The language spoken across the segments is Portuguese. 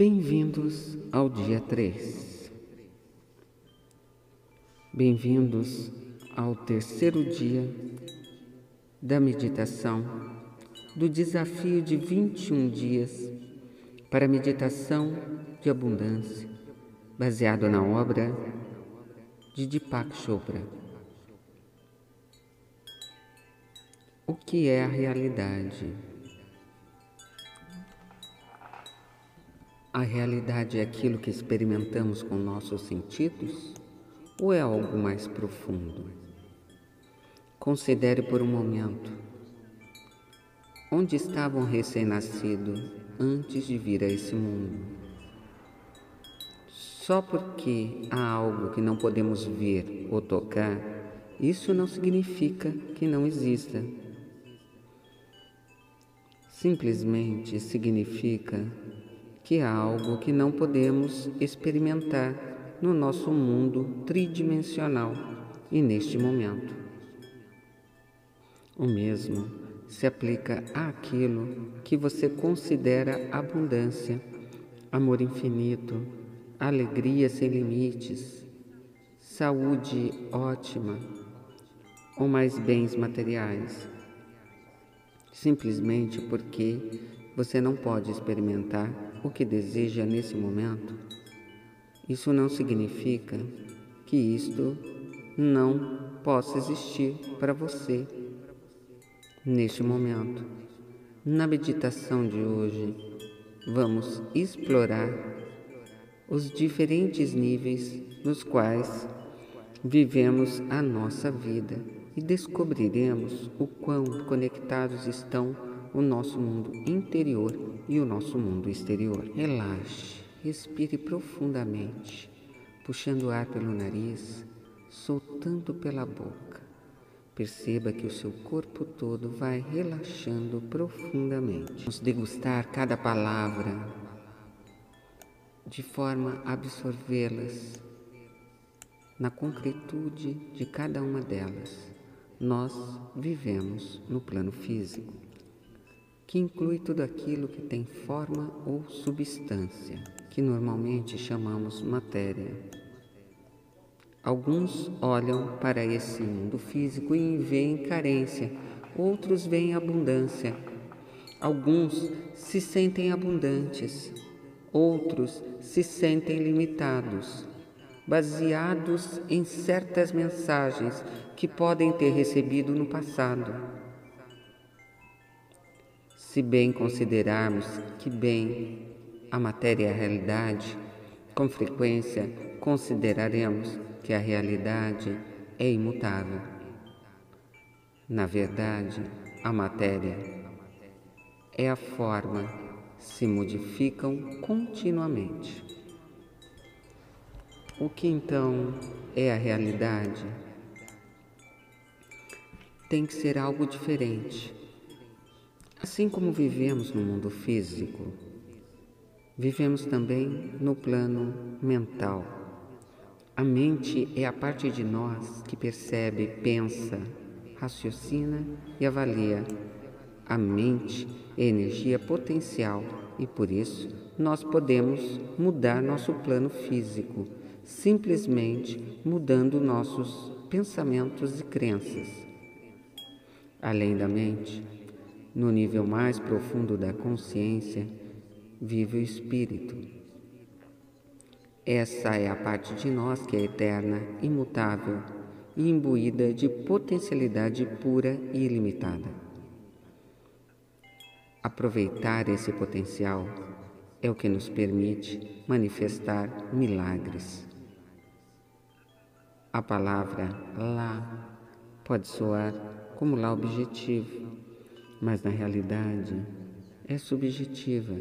Bem-vindos ao dia 3. Bem-vindos ao terceiro dia da meditação do desafio de 21 dias para meditação de abundância, baseado na obra de Deepak Chopra. O que é a realidade? A realidade é aquilo que experimentamos com nossos sentidos ou é algo mais profundo? Considere por um momento onde estava um recém-nascido antes de vir a esse mundo. Só porque há algo que não podemos ver ou tocar, isso não significa que não exista. Simplesmente significa que há algo que não podemos experimentar no nosso mundo tridimensional e neste momento. O mesmo se aplica àquilo que você considera abundância, amor infinito, alegria sem limites, saúde ótima ou mais bens materiais. Simplesmente porque você não pode experimentar o que deseja nesse momento, isso não significa que isto não possa existir para você neste momento. Na meditação de hoje, vamos explorar os diferentes níveis nos quais vivemos a nossa vida e descobriremos o quão conectados estão o nosso mundo interior e o nosso mundo exterior. Relaxe, respire profundamente, puxando o ar pelo nariz, soltando pela boca. Perceba que o seu corpo todo vai relaxando profundamente. Vamos degustar cada palavra de forma a absorvê-las na concretude de cada uma delas. Nós vivemos no plano físico que inclui tudo aquilo que tem forma ou substância, que normalmente chamamos matéria. Alguns olham para esse mundo físico e veem carência, outros veem abundância. Alguns se sentem abundantes, outros se sentem limitados, baseados em certas mensagens que podem ter recebido no passado. Se bem considerarmos que bem a matéria é a realidade, com frequência consideraremos que a realidade é imutável. Na verdade, a matéria é a forma, se modificam continuamente. O que então é a realidade? Tem que ser algo diferente Assim como vivemos no mundo físico, vivemos também no plano mental. A mente é a parte de nós que percebe, pensa, raciocina e avalia. A mente é energia potencial e por isso nós podemos mudar nosso plano físico, simplesmente mudando nossos pensamentos e crenças. Além da mente, no nível mais profundo da consciência, vive o Espírito. Essa é a parte de nós que é eterna, imutável e imbuída de potencialidade pura e ilimitada. Aproveitar esse potencial é o que nos permite manifestar milagres. A palavra lá pode soar como lá objetivo, mas na realidade é subjetiva,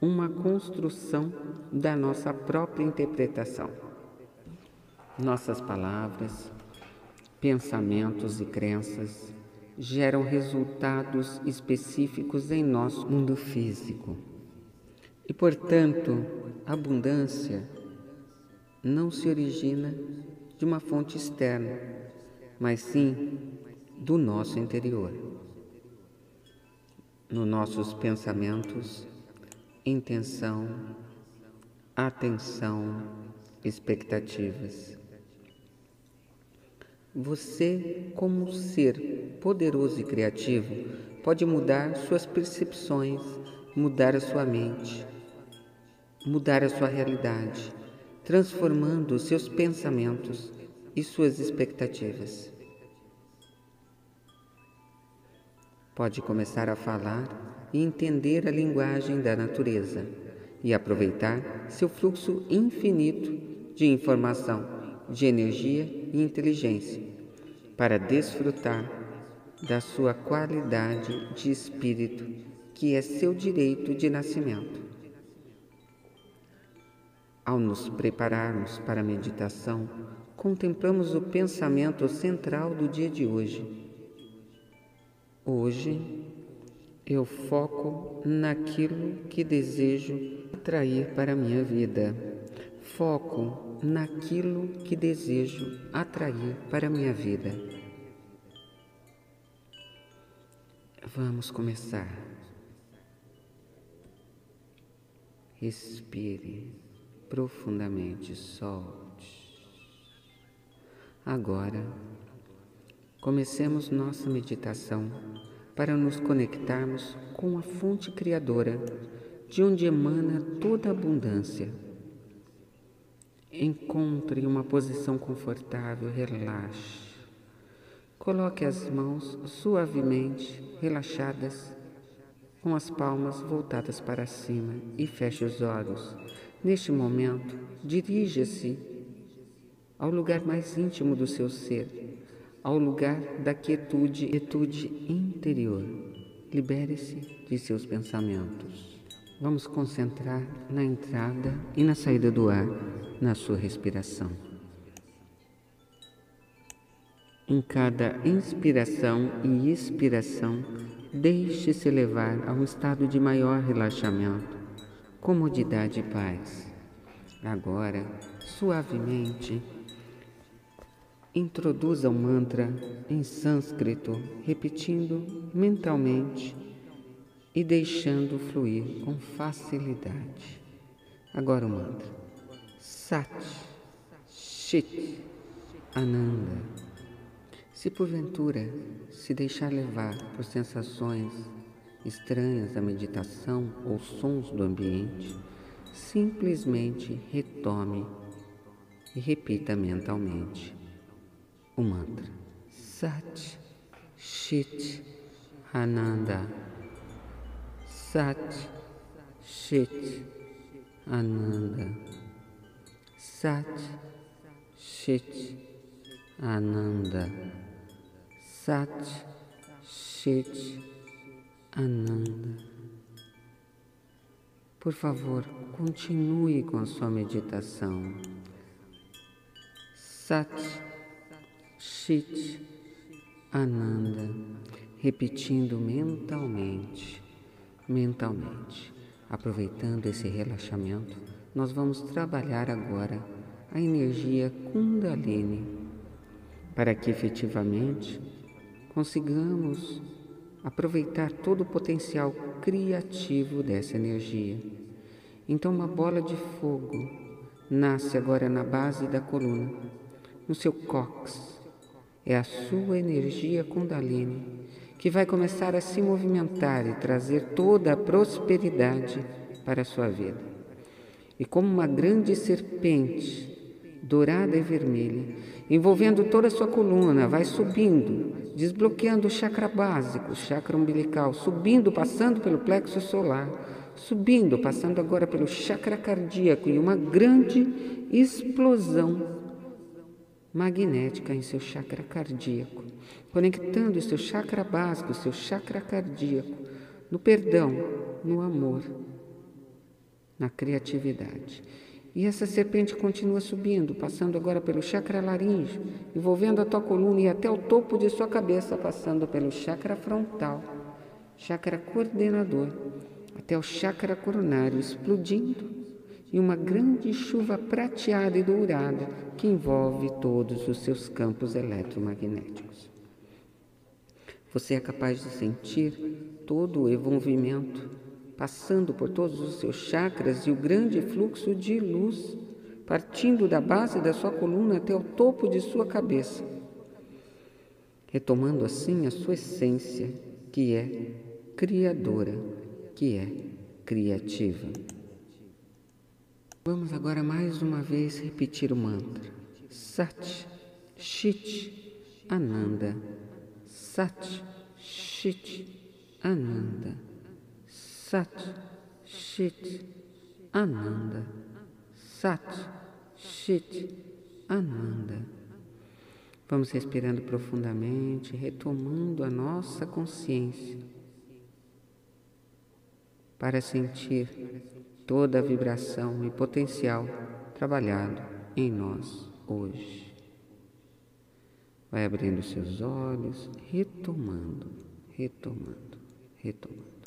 uma construção da nossa própria interpretação. Nossas palavras, pensamentos e crenças geram resultados específicos em nosso mundo físico. E, portanto, abundância não se origina de uma fonte externa, mas sim do nosso interior nos nossos pensamentos intenção, atenção, expectativas. Você, como ser poderoso e criativo, pode mudar suas percepções, mudar a sua mente, mudar a sua realidade, transformando seus pensamentos e suas expectativas. Pode começar a falar e entender a linguagem da natureza e aproveitar seu fluxo infinito de informação, de energia e inteligência para desfrutar da sua qualidade de espírito, que é seu direito de nascimento. Ao nos prepararmos para a meditação, contemplamos o pensamento central do dia de hoje Hoje eu foco naquilo que desejo atrair para a minha vida. Foco naquilo que desejo atrair para a minha vida. Vamos começar. Respire profundamente, solte. Agora, Comecemos nossa meditação para nos conectarmos com a fonte criadora, de onde emana toda a abundância. Encontre uma posição confortável, relaxe. Coloque as mãos suavemente relaxadas, com as palmas voltadas para cima e feche os olhos. Neste momento, dirija-se ao lugar mais íntimo do seu ser ao lugar da quietude, quietude interior. Libere-se de seus pensamentos. Vamos concentrar na entrada e na saída do ar, na sua respiração. Em cada inspiração e expiração, deixe-se levar a um estado de maior relaxamento, comodidade e paz. Agora, suavemente, Introduza o mantra em sânscrito, repetindo mentalmente e deixando fluir com facilidade. Agora o mantra. Sat, Chit, Ananda. Se porventura se deixar levar por sensações estranhas à meditação ou sons do ambiente, simplesmente retome e repita mentalmente o mantra. Sat Chit Ananda. Sat Chit Ananda. Sat Chit Ananda. Sat Chit Ananda. Por favor, continue com a sua meditação. Sat Chit Ananda, repetindo mentalmente, mentalmente. Aproveitando esse relaxamento, nós vamos trabalhar agora a energia Kundalini para que efetivamente consigamos aproveitar todo o potencial criativo dessa energia. Então, uma bola de fogo nasce agora na base da coluna, no seu cóccix é a sua energia Kundalini que vai começar a se movimentar e trazer toda a prosperidade para a sua vida. E como uma grande serpente, dourada e vermelha, envolvendo toda a sua coluna, vai subindo, desbloqueando o chakra básico, o chakra umbilical, subindo, passando pelo plexo solar, subindo, passando agora pelo chakra cardíaco e uma grande explosão magnética em seu chakra cardíaco, conectando o seu chakra básico, o seu chakra cardíaco, no perdão, no amor, na criatividade. E essa serpente continua subindo, passando agora pelo chakra laríngeo, envolvendo a tua coluna e até o topo de sua cabeça, passando pelo chakra frontal, chakra coordenador, até o chakra coronário, explodindo e uma grande chuva prateada e dourada que envolve todos os seus campos eletromagnéticos. Você é capaz de sentir todo o envolvimento passando por todos os seus chakras e o grande fluxo de luz, partindo da base da sua coluna até o topo de sua cabeça, retomando assim a sua essência, que é criadora, que é criativa. Vamos agora mais uma vez repetir o mantra. Sat, Chit, Ananda. Sat, Chit, Ananda. Sat, Chit, Ananda. Sat, Chit, Ananda. Vamos respirando profundamente, retomando a nossa consciência para sentir toda a vibração e potencial trabalhado em nós hoje. Vai abrindo seus olhos, retomando, retomando, retomando.